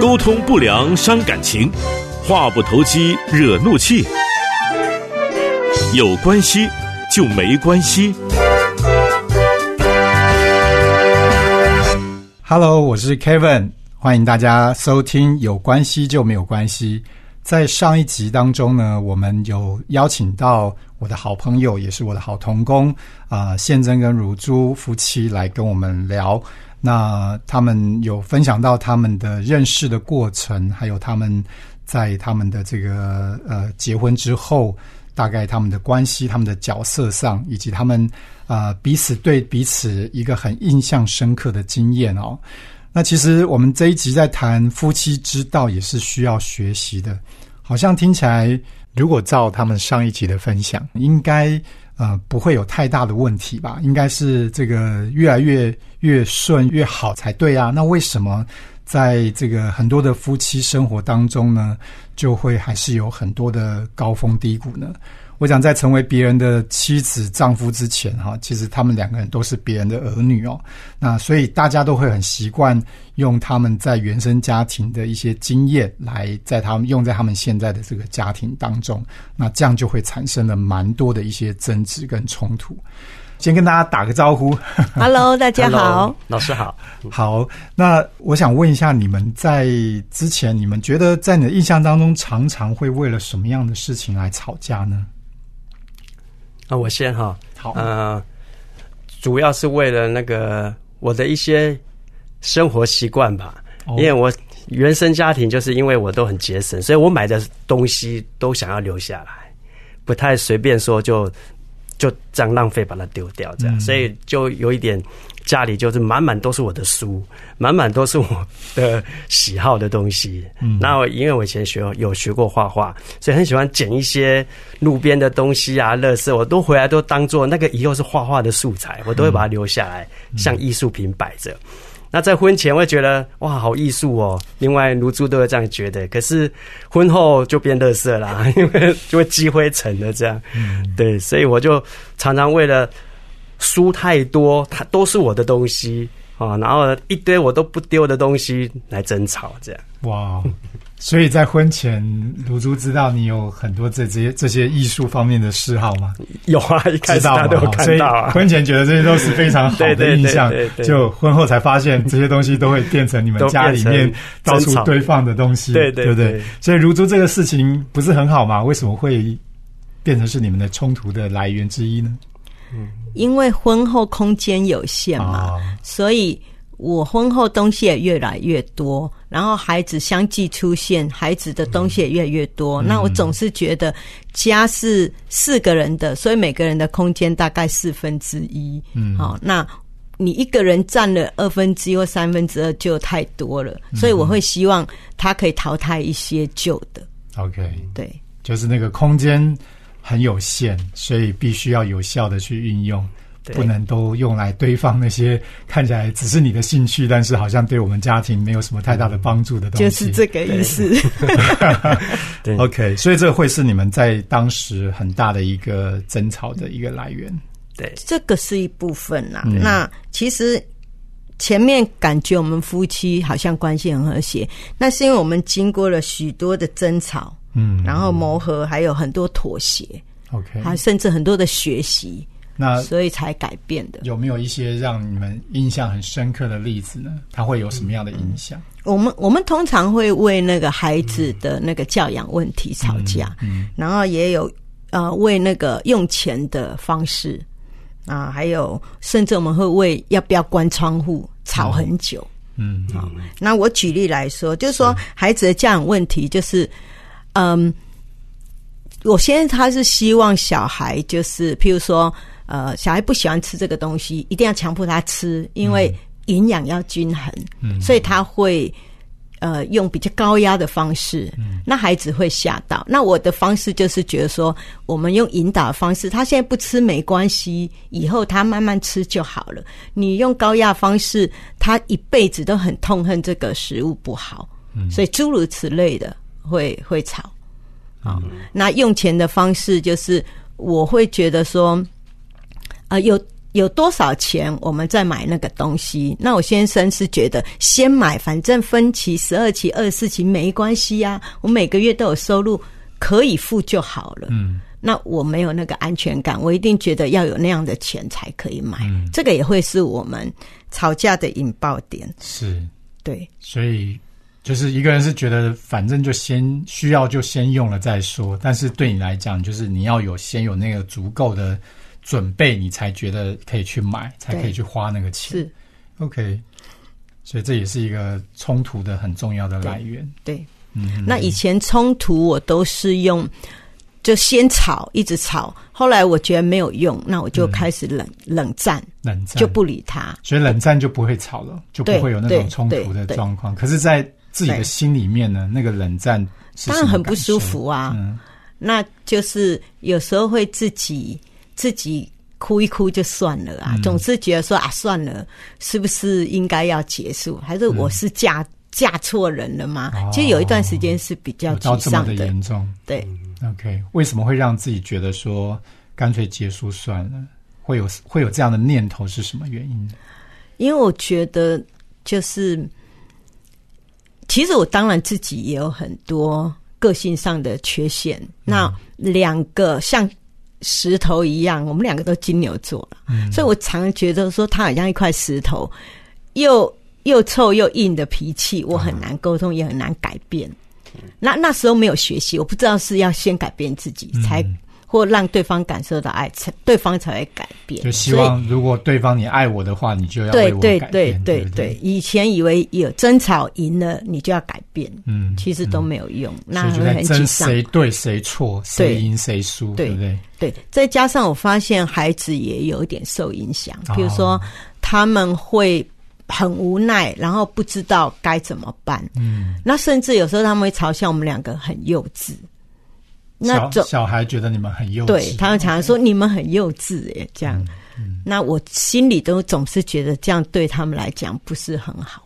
沟通不良伤感情，话不投机惹怒气。有关系就没关系。Hello，我是 Kevin，欢迎大家收听《有关系就没有关系》。在上一集当中呢，我们有邀请到我的好朋友，也是我的好同工啊、呃，宪真跟如珠夫妻来跟我们聊。那他们有分享到他们的认识的过程，还有他们在他们的这个呃结婚之后，大概他们的关系、他们的角色上，以及他们啊、彼此对彼此一个很印象深刻的经验哦。那其实我们这一集在谈夫妻之道，也是需要学习的。好像听起来，如果照他们上一集的分享，应该呃不会有太大的问题吧？应该是这个越来越越顺越好才对啊。那为什么在这个很多的夫妻生活当中呢，就会还是有很多的高峰低谷呢？我想在成为别人的妻子、丈夫之前，哈，其实他们两个人都是别人的儿女哦。那所以大家都会很习惯用他们在原生家庭的一些经验，来在他们用在他们现在的这个家庭当中。那这样就会产生了蛮多的一些争执跟冲突。先跟大家打个招呼 Hello，大家好 Hello，老师好。好，那我想问一下，你们在之前，你们觉得在你的印象当中，常常会为了什么样的事情来吵架呢？啊，我先哈，好，呃，主要是为了那个我的一些生活习惯吧，哦。因为我原生家庭就是因为我都很节省，所以我买的东西都想要留下来，不太随便说就就这样浪费把它丢掉这样，嗯。所以就有一点家里就是满满都是我的书，满满都是我的喜好的东西。嗯那我因为我以前学有学过画画，所以很喜欢捡一些路边的东西啊、垃圾，我都回来都当做那个以后是画画的素材，我都会把它留下来，像艺术品摆着。那在婚前会觉得哇好艺术哦，另外卢珠都会这样觉得，可是婚后就变垃圾啦，因为就会积灰尘的这样。对，所以我就常常为了书太多，它都是我的东西啊，然后一堆我都不丢的东西来争吵，这样。哇！所以在婚前，卢珠知道你有很多这这些这些艺术方面的嗜好吗？有啊，一开始大家？都有看到啊。婚前觉得这些都是非常好的印象对，对就婚后才发现这些东西都会变成你们家里面到处堆放的东西，对对对不对对？所以如珠这个事情不是很好吗？为什么会变成是你们的冲突的来源之一呢？因为婚后空间有限嘛，啊所以我婚后东西也越来越多，然后孩子相继出现，孩子的东西也越来越多。嗯那我总是觉得家是四个人的，所以每个人的空间大概四分之一。嗯好，那你一个人占了二分之一或三分之二就太多了，嗯所以我会希望他可以淘汰一些旧的。OK，对，就是那个空间很有限，所以必须要有效的去运用。不能都用来堆放那些 看起来只是你的兴趣，但是好像对我们家庭没有什么太大的帮助的东西。就是这个意思。对 OK，所以这会是你们在当时很大的一个争吵的一个来源。对，这个是一部分啦。嗯那其实前面感觉我们夫妻好像关系很和谐，那是因为我们经过了许多的争吵，嗯，然后磨合，还有很多妥协，OK，还甚至很多的学习，那所以才改变的。有没有一些让你们印象很深刻的例子呢？它会有什么样的影响？我们我们通常会为那个孩子的那个教养问题吵架，嗯然后也有呃为那个用钱的方式啊，还有甚至我们会为要不要关窗户吵很久。嗯，好，那我举例来说，就是说孩子的教养问题，就是嗯，我现在他是希望小孩就是，譬如说，呃，小孩不喜欢吃这个东西，一定要强迫他吃，因为营养要均衡，嗯所以他会。呃，用比较高压的方式，那孩子会吓到。那我的方式就是觉得说，我们用引导的方式，他现在不吃没关系，以后他慢慢吃就好了。你用高压方式，他一辈子都很痛恨这个食物不好，所以诸如此类的会会吵。好，那用钱的方式就是我会觉得说，啊、有有多少钱，我们再买那个东西。那我先生是觉得先买，反正分期、十二期、二十四期没关系呀，我每个月都有收入，可以付就好了。嗯，那我没有那个安全感，我一定觉得要有那样的钱才可以买。嗯这个也会是我们吵架的引爆点。是，对所以就是一个人是觉得反正就先需要就先用了再说，但是对你来讲，就是你要有先有那个足够的准备，你才觉得可以去买，才可以去花那个钱。是，OK，所以这也是一个冲突的很重要的来源。对。嗯，那以前冲突我都是用，就先吵，一直吵。后来我觉得没有用，那我就开始冷、冷战，冷战就不理他。所以冷战就不会吵了，就不会有那种冲突的状况。可是，在自己的心里面呢，那个冷战是当然很不舒服啊嗯那就是有时候会自己自己哭一哭就算了啊，嗯总是觉得说啊，算了，是不是应该要结束？还是我是嫁、嫁错人了吗？哦其实有一段时间是比较沮丧的，严重。对。OK，为什么会让自己觉得说干脆结束算了？会有会有这样的念头是什么原因？因为我觉得就是，其实我当然自己也有很多个性上的缺陷。那两个像石头一样，我们两个都金牛座了，所以我常觉得说他好像一块石头，又又臭又硬的脾气，我很难沟通，也很难改变。那那时候没有学习，我不知道是要先改变自己，才或让对方感受到爱，才对方才会改变。就希望如果对方你爱我的话，你就要对对对对对，以前以为有争吵赢了你就要改变，嗯，其实都没有用，那就会在争。谁对谁错，谁赢谁输，对对不对？对，再加上我发现孩子也有一点受影响，比如说哦他们会很无奈，然后不知道该怎么办。嗯，那甚至有时候他们会嘲笑我们两个很幼稚。那小小孩觉得你们很幼稚，对他们常常说你们很幼稚哎，这样。嗯那我心里都总是觉得这样对他们来讲不是很好。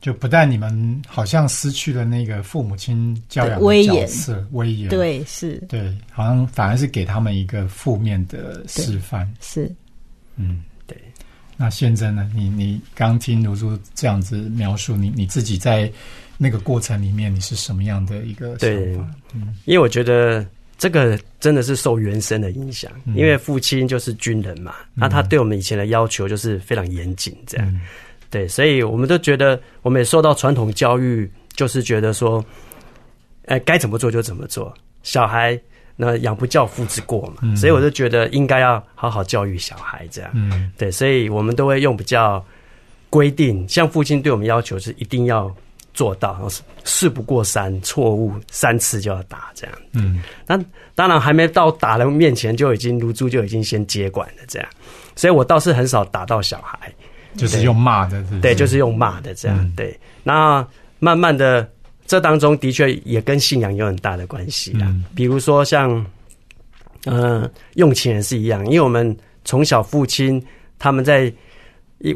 就不但你们好像失去了那个父母亲教养的威严角色威严，对，是对，好像反而是给他们一个负面的示范。是。嗯，对。那现在呢？你你刚听如珠这样子描述，你你自己在那个过程里面，你是什么样的一个想对法？嗯因为我觉得这个真的是受原生的影响，嗯。因为父亲就是军人嘛，那他对我们以前的要求就是非常严谨，这样，嗯。对，所以我们都觉得我们也受到传统教育，就是觉得说，哎、该怎么做就怎么做，小孩那养不教父之过嘛，嗯。所以我就觉得应该要好好教育小孩，这样，嗯。对，所以我们都会用比较规定，像父亲对我们要求是一定要做到，事不过三，错误三次就要打这样。嗯那当然还没到打人面前，就已经如猪就已经先接管了这样，所以我倒是很少打到小孩，就是用骂的，是是对，就是用骂的这样，嗯对。那慢慢的，这当中的确也跟信仰有很大的关系啦。嗯比如说像，呃，用钱也是一样，因为我们从小父亲他们在，一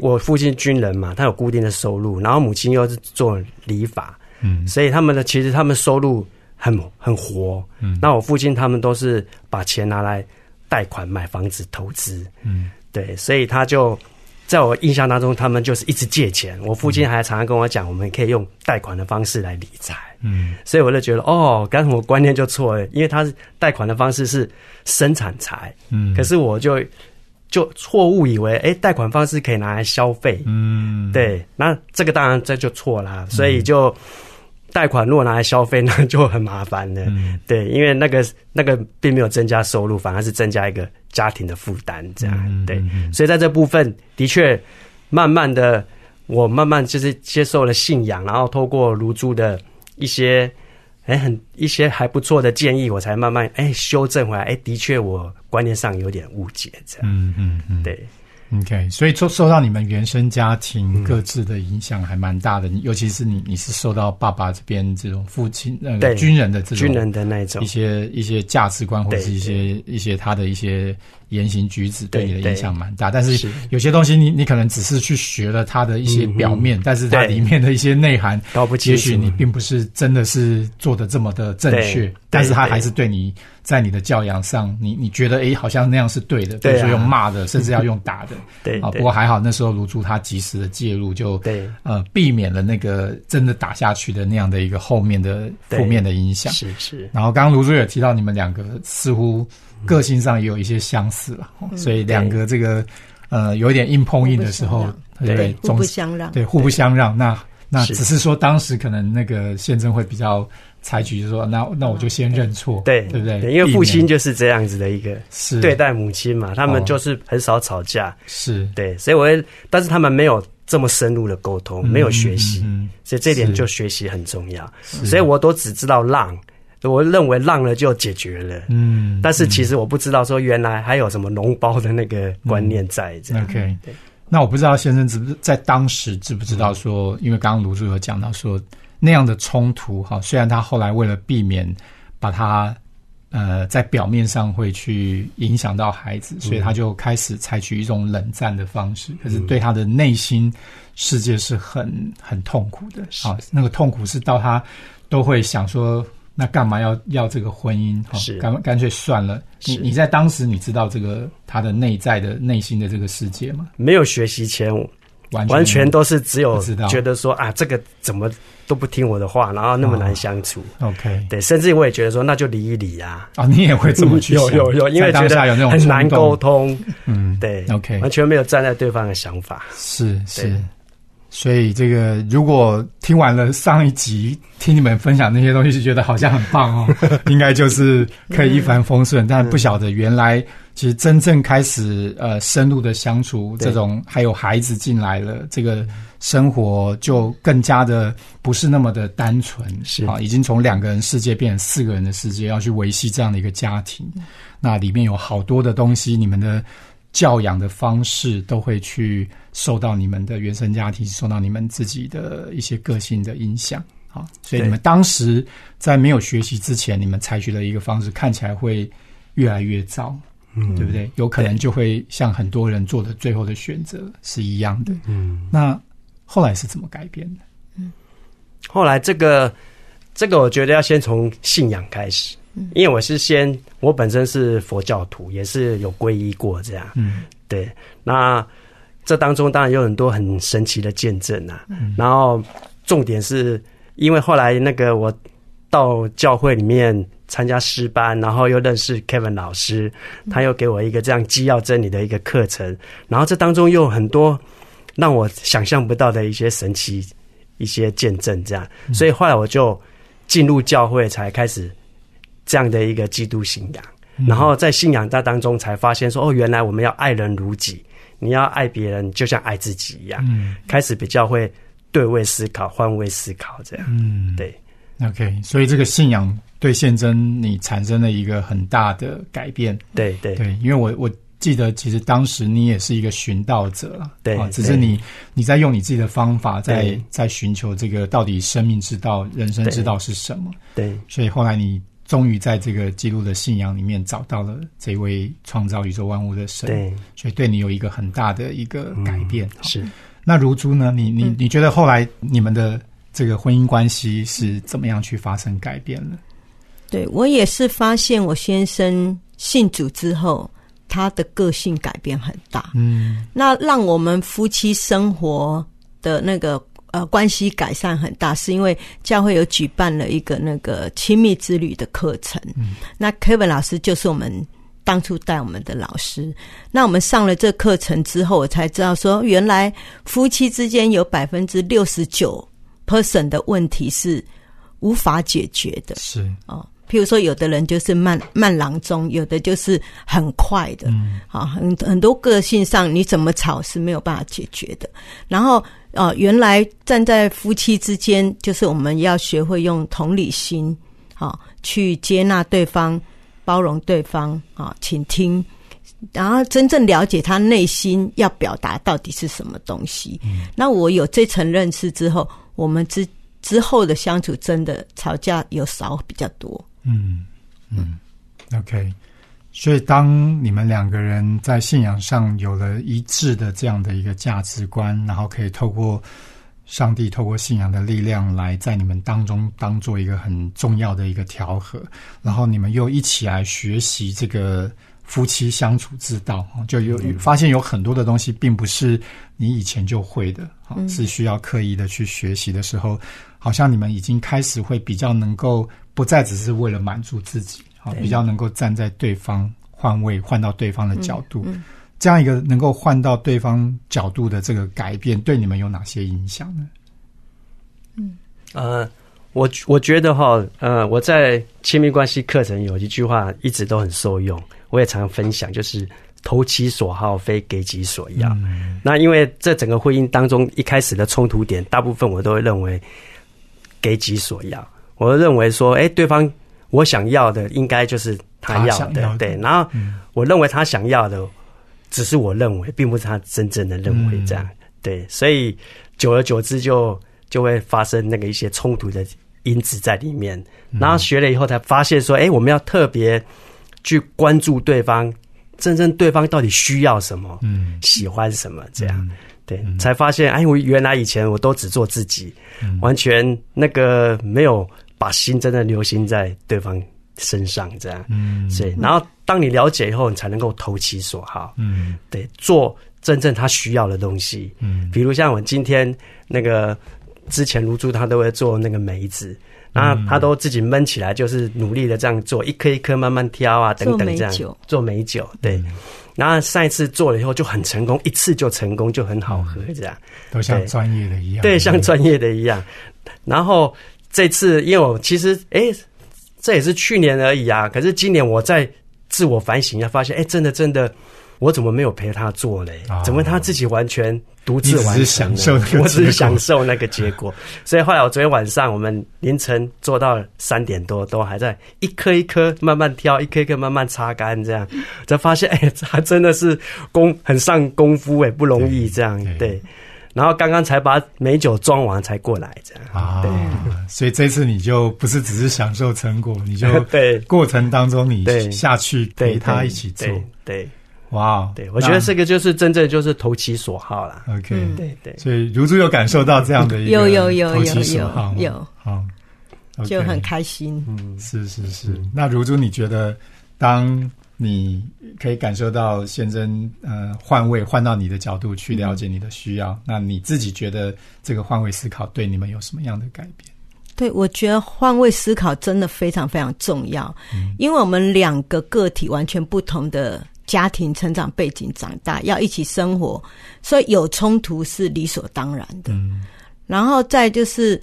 我父亲军人嘛，他有固定的收入，然后母亲又是做理发，嗯所以他们的其实他们收入很很活。嗯那我父亲他们都是把钱拿来贷款买房子投资，嗯对，所以他就在我印象当中，他们就是一直借钱。我父亲还常常跟我讲，我们可以用贷款的方式来理财。嗯所以我就觉得，哦，刚才我观念就错了，因为他是贷款的方式是生产财，嗯，可是我就就错误以为，哎，贷款方式可以拿来消费，嗯对，那这个当然这就错啦，所以就贷款如果拿来消费，那就很麻烦了。嗯对，因为那个那个并没有增加收入，反而是增加一个家庭的负担，这样、嗯对。所以在这部分，的确慢慢的，我慢慢就是接受了信仰，然后透过卢珠的一些。哎，很一些还不错的建议，我才慢慢哎修正回来。哎，的确我观念上有点误解，这样、嗯嗯嗯，对。OK，所以受受到你们原生家庭各自的影响还蛮大的，尤其是你你是受到爸爸这边这种父亲那个对军人的这种军人的那一种一，些一些价值观或者是一些一些他的一些言行举止对你的影响蛮大。但是是。有些东西你你可能只是去学了它的一些表面，但是它里面的一些内涵，也许你并不是真的是做的这么的正确，但是它还是对你在你的教养上，你你觉得诶好像那样是对的，比如说用骂的，甚至要用打的。啊，对。啊不过还好那时候卢珠他及时的介入，就对。呃避免了那个真的打下去的那样的一个后面的负面的影响。是是，然后刚刚卢珠也提到，你们两个似乎个性上也有一些相似了，哦所以两个这个呃有一点硬碰硬的时候，对？互不相让。对互不相让。那那只是说当时可能那个宪政会比较采取，就是说那那我就先认错，对。对不对？因为父亲就是这样子的一个是。对待母亲嘛，他哦。们就是很少吵架，是。对，所以我会，但是他们没有这么深入的沟通，没有学习，嗯所以这点就学习很重要。所以我都只知道让，我认为浪了就解决了。嗯，但是其实我不知道说原来还有什么脓包的那个观念在这样。OK，对那我不知道先生知不知在当时知不知道说，因为刚刚卢叔有讲到说那样的冲突哈，虽然他后来为了避免把他呃在表面上会去影响到孩子，所以他就开始采取一种冷战的方式，可是对他的内心世界是很很痛苦的啊，那个痛苦是到他都会想说。那干嘛要要这个婚姻？哈是，干干脆算了。你你在当时你知道这个他的内在的内心的这个世界吗？没有学习前，完完全都是只有觉得说啊，这个怎么都不听我的话，然后那么难相处。OK 对，甚至我也觉得说，那就离一离啊。啊，你也会这么去 想？有有有，因为在当觉得下有那种很难沟，通，嗯，对 OK 完全没有站在对方的想法。是是对。所以这个如果听完了上一集，听你们分享那些东西，就觉得好像很棒哦，应该就是可以一帆风顺。但不晓得原来其实真正开始呃深入的相处，对这种还有孩子进来了，这个生活就更加的不是那么的单纯，是。啊，已经从两个人世界变成四个人的世界，要去维系这样的一个家庭。那里面有好多的东西，你们的教养的方式都会去受到你们的原生家庭，受到你们自己的一些个性的影响。啊，所以你们当时在没有学习之前，你们采取的一个方式，看起来会越来越糟，嗯对不对？有可能就会像很多人做的最后的选择是一样的。嗯，那后来是怎么改变的？嗯后来这个这个，我觉得要先从信仰开始，因为我是先我本身是佛教徒，也是有皈依过这样。嗯。对，那这当中当然有很多很神奇的见证啊。嗯。然后重点是因为后来那个我到教会里面参加师班，然后又认识 Kevin 老师，他又给我一个这样基要真理的一个课程，然后这当中又有很多让我想象不到的一些神奇一些见证，这样，所以后来我就进入教会，才开始这样的一个基督信仰。然后在信仰大当中才发现说，哦，原来我们要爱人如己，你要爱别人就像爱自己一样。嗯开始比较会对位思考、换位思考，这样。嗯，对，OK，所以这个信仰对宪真你产生了一个很大的改变。对对对，因为我我记得，其实当时你也是一个寻道者了，对啊，只是你你在用你自己的方法在，在寻求这个到底生命之道、人生之道是什么。对所以后来你终于在这个基督的信仰里面找到了这位创造宇宙万物的神，对，所以对你有一个很大的一个改变。好是。那如珠呢？你你你觉得后来你们的这个婚姻关系是怎么样去发生改变了？对我也是发现我先生信主之后，他的个性改变很大。嗯那让我们夫妻生活的那个呃关系改善很大，是因为教会有举办了一个那个亲密之旅的课程。嗯，那 Kevin 老师就是我们当初带我们的老师。那我们上了这课程之后，我才知道说，原来夫妻之间有百分之六十九 percent 的问题是无法解决的。是哦，譬如说，有的人就是慢慢郎中，有的就是很快的，嗯啊，很很多个性上你怎么吵是没有办法解决的。然后，呃，原来站在夫妻之间，就是我们要学会用同理心，啊，去接纳对方，包容对方，啊，倾听。然后真正了解他内心要表达到底是什么东西。那我有这层认识之后，我们之之后的相处真的吵架有少比较多。嗯嗯，OK。所以，当你们两个人在信仰上有了一致的这样的一个价值观，然后可以透过上帝、透过信仰的力量来在你们当中当做一个很重要的一个调和，然后你们又一起来学习这个夫妻相处之道，就有发现有很多的东西并不是你以前就会的，是需要刻意的去学习的时候，好像你们已经开始会比较能够不再只是为了满足自己。啊，比较能够站在对方换位，换到对方的角度，这样一个能够换到对方角度的这个改变，对你们有哪些影响呢？嗯，呃，我我觉得哈，呃，我在亲密关系课程有一句话一直都很受用，我也常常分享，就是投其所好，非给己所要。那因为这整个婚姻当中一开始的冲突点，大部分我都会认为给己所要，我会认为说，哎，对方。我想要的应该就是他要的，对。然后我认为他想要的，只是我认为，并不是他真正的认为这样。对，所以久而久之就就会发生那个一些冲突的因子在里面。然后学了以后才发现说，哎，我们要特别去关注对方，真正对方到底需要什么，嗯，喜欢什么这样。对，才发现，哎，我原来以前我都只做自己，完全那个没有。把心真的留心在对方身上，这样，嗯，所以，然后当你了解以后，你才能够投其所好，嗯，对，做真正他需要的东西，嗯，比如像我今天那个之前如珠，他都会做那个梅子，然后他都自己闷起来，就是努力的这样做，一颗一颗慢慢挑啊，等等这样。做美酒，对，然后上一次做了以后就很成功，一次就成功，就很好喝，这样，都像专业的一样，对，像专业的一样，然后。这次，因为我其实，哎，这也是去年而已啊。可是今年我在自我反省一下，发现，哎，真的真的，我怎么没有陪他做嘞？怎么他自己完全独自完成？我只是享受那个结果。所以后来我昨天晚上，我们凌晨做到三点多，都还在一颗一颗慢慢挑，一颗一颗慢慢擦干，这样才发现，哎，他真的是功很上功夫，哎，不容易，这样对。然后刚刚才把美酒装完才过来，这样啊。对，所以这次你就不是只是享受成果，你就 对过程当中你下去陪他一起做。对，哇，对我觉得这个就是真正就是投其所好啦。OK，对对。所以如珠有感受到这样的 一个有有有有有有好，就很开心。嗯，是是是。那如珠，你觉得当？你可以感受到先生呃换位换到你的角度去了解你的需要，那你自己觉得这个换位思考对你们有什么样的改变？对，我觉得换位思考真的非常非常重要，嗯因为我们两个个体完全不同的家庭成长背景长大，要一起生活，所以有冲突是理所当然的。嗯然后再就是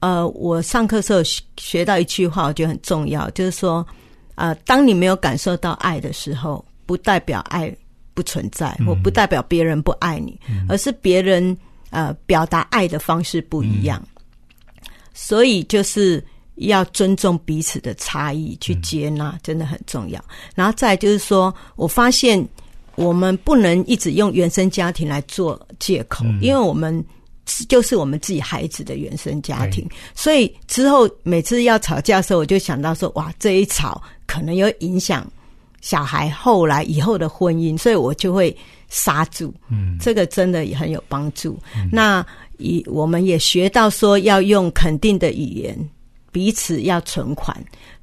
呃，我上课时候学到一句话，我觉得很重要，就是说。啊，当你没有感受到爱的时候，不代表爱不存在，或不代表别人不爱你，而是别人呃表达爱的方式不一样。所以就是要尊重彼此的差异，去接纳，真的很重要。然后再就是说，我发现我们不能一直用原生家庭来做借口，因为我们。就是我们自己孩子的原生家庭，所以之后每次要吵架的时候，我就想到说：哇，这一吵可能有影响小孩后来以后的婚姻，所以我就会刹住。嗯，这个真的也很有帮助。那以我们也学到说，要用肯定的语言，彼此要存款，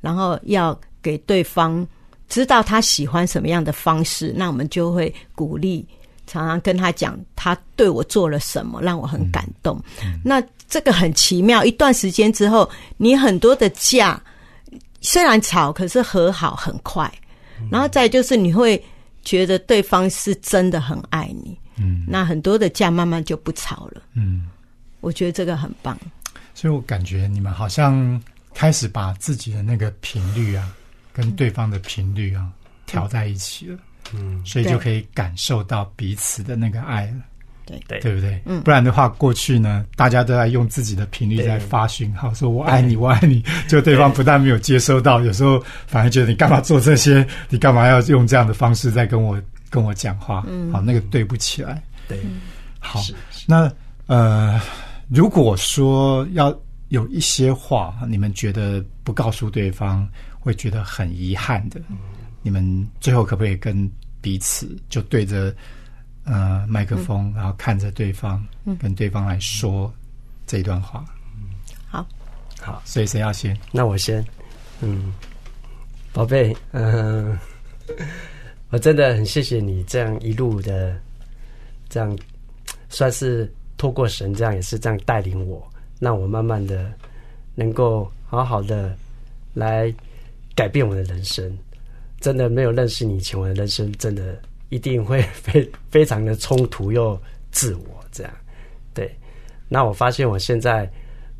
然后要给对方知道他喜欢什么样的方式，那我们就会鼓励。常常跟他讲，他对我做了什么，让我很感动。那这个很奇妙，一段时间之后，你很多的架虽然吵，可是和好很快。然后再就是你会觉得对方是真的很爱你。嗯，那很多的架慢慢就不吵了。嗯，我觉得这个很棒。所以我感觉你们好像开始把自己的那个频率啊，跟对方的频率啊调在一起了。嗯，所以就可以感受到彼此的那个爱了，对对对不对？嗯，不然的话，过去呢，大家都在用自己的频率在发讯号，说我爱你，我爱你，就对方不但没有接收到，有时候反而觉得你干嘛做这些？你干嘛要用这样的方式在跟我跟我讲话？嗯，好，那个对不起来。对，好，那呃，如果说要有一些话，你们觉得不告诉对方会觉得很遗憾的。你们最后可不可以跟彼此就对着呃麦克风，然后看着对方，跟对方来说这一段话？好，好，所以谁要先？那我先，嗯，宝贝，嗯、我真的很谢谢你这样一路的，这样算是透过神这样也是这样带领我，让我慢慢的能够好好的来改变我的人生。真的没有认识你以前，我的人生真的一定会非非常的冲突又自我这样。对，那我发现我现在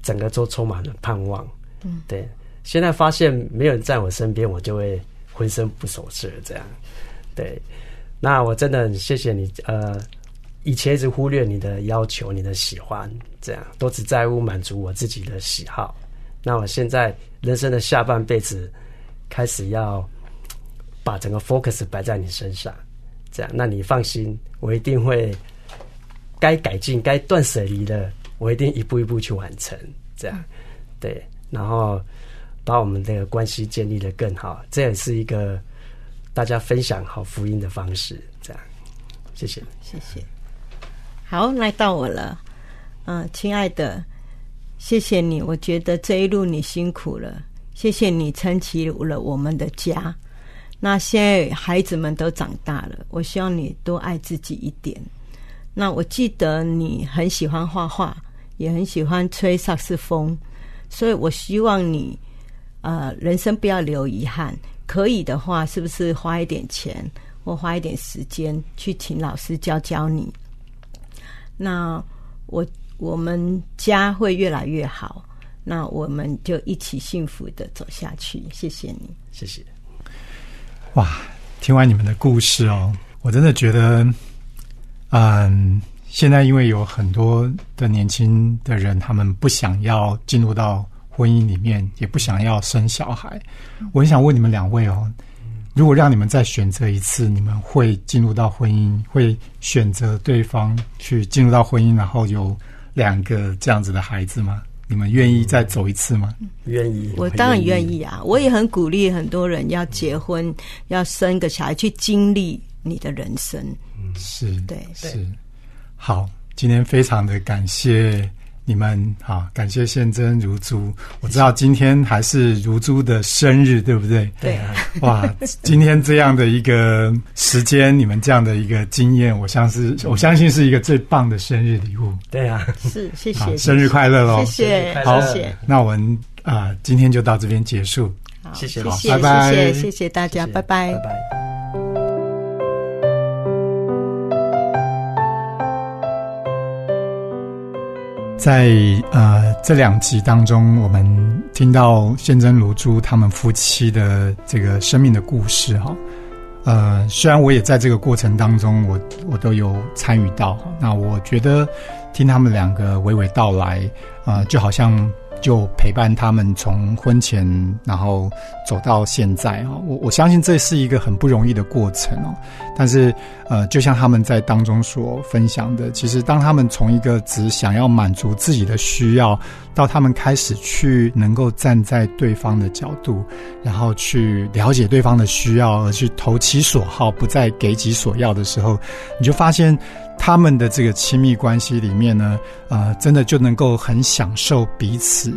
整个都充满了盼望。嗯，对。现在发现没有人在我身边，我就会浑身不守舍这样。对，那我真的很谢谢你。呃，以前一直忽略你的要求、你的喜欢，这样都只在乎满足我自己的喜好。那我现在人生的下半辈子，开始要把整个 focus 摆在你身上，这样，那你放心，我一定会该改进、该断舍离的，我一定一步一步去完成。这样，对，然后把我们的关系建立的更好，这也是一个大家分享好福音的方式。这样，谢谢。谢谢。好，来到我了。嗯，亲爱的，谢谢你。我觉得这一路你辛苦了，谢谢你撑起了我们的家。那现在孩子们都长大了，我希望你多爱自己一点。那我记得你很喜欢画画，也很喜欢吹萨克斯风，所以我希望你呃人生不要留遗憾。可以的话，是不是花一点钱或花一点时间去请老师教教你？那我我们家会越来越好，那我们就一起幸福的走下去。谢谢你，谢谢。哇，听完你们的故事哦，我真的觉得，嗯，现在因为有很多的年轻的人，他们不想要进入到婚姻里面，也不想要生小孩。我很想问你们两位哦，如果让你们再选择一次，你们会进入到婚姻，会选择对方去进入到婚姻，然后有两个这样子的孩子吗？你们愿意再走一次吗？愿意，我当然愿意啊！我也很鼓励很多人要结婚，要生个小孩，去经历你的人生。嗯是，对，是。好，今天非常的感谢你们，好，感谢宪真如珠。我知道今天还是如珠的生日，对不对？对啊。哇，今天这样的一个时间，你们这样的一个经验，我相信，我相信是一个最棒的生日礼物。对啊，是，谢好谢，生日快乐喽！谢谢，好谢谢，那我们啊、今天就到这边结束。好谢谢谢谢，好拜拜谢谢，谢谢大家，拜拜拜拜。在呃这两集当中，我们听到宪真如珠他们夫妻的这个生命的故事哈。呃，虽然我也在这个过程当中，我我都有参与到。那我觉得听他们两个娓娓道来，啊、就好像就陪伴他们从婚前然后走到现在啊。我我相信这是一个很不容易的过程哦。但是呃，就像他们在当中所分享的，其实当他们从一个只想要满足自己的需要，到他们开始去能够站在对方的角度，然后去了解对方的需要，而去投其所好，不再给己所要的时候，你就发现他们的这个亲密关系里面呢，呃，真的就能够很享受彼此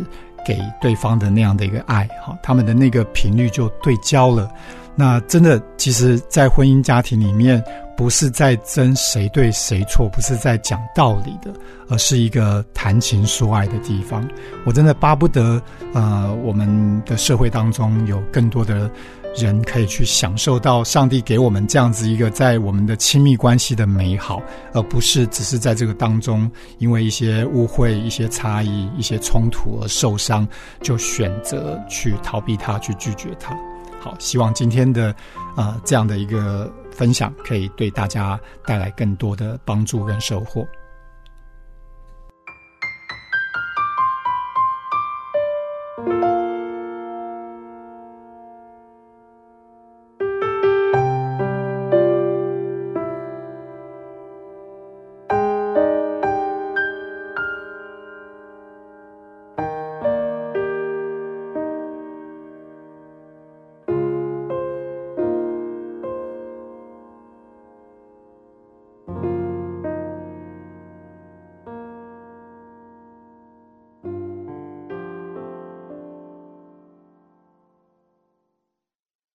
给对方的那样的一个爱，哈，他们的那个频率就对焦了。那真的，其实，在婚姻家庭里面，不是在争谁对谁错，不是在讲道理的，而是一个谈情说爱的地方。我真的巴不得，呃，我们的社会当中有更多的人可以去享受到上帝给我们这样子一个在我们的亲密关系的美好，而不是只是在这个当中因为一些误会、一些差异、一些冲突而受伤，就选择去逃避他，去拒绝他。好，希望今天的呃这样的一个分享，可以对大家带来更多的帮助跟收获。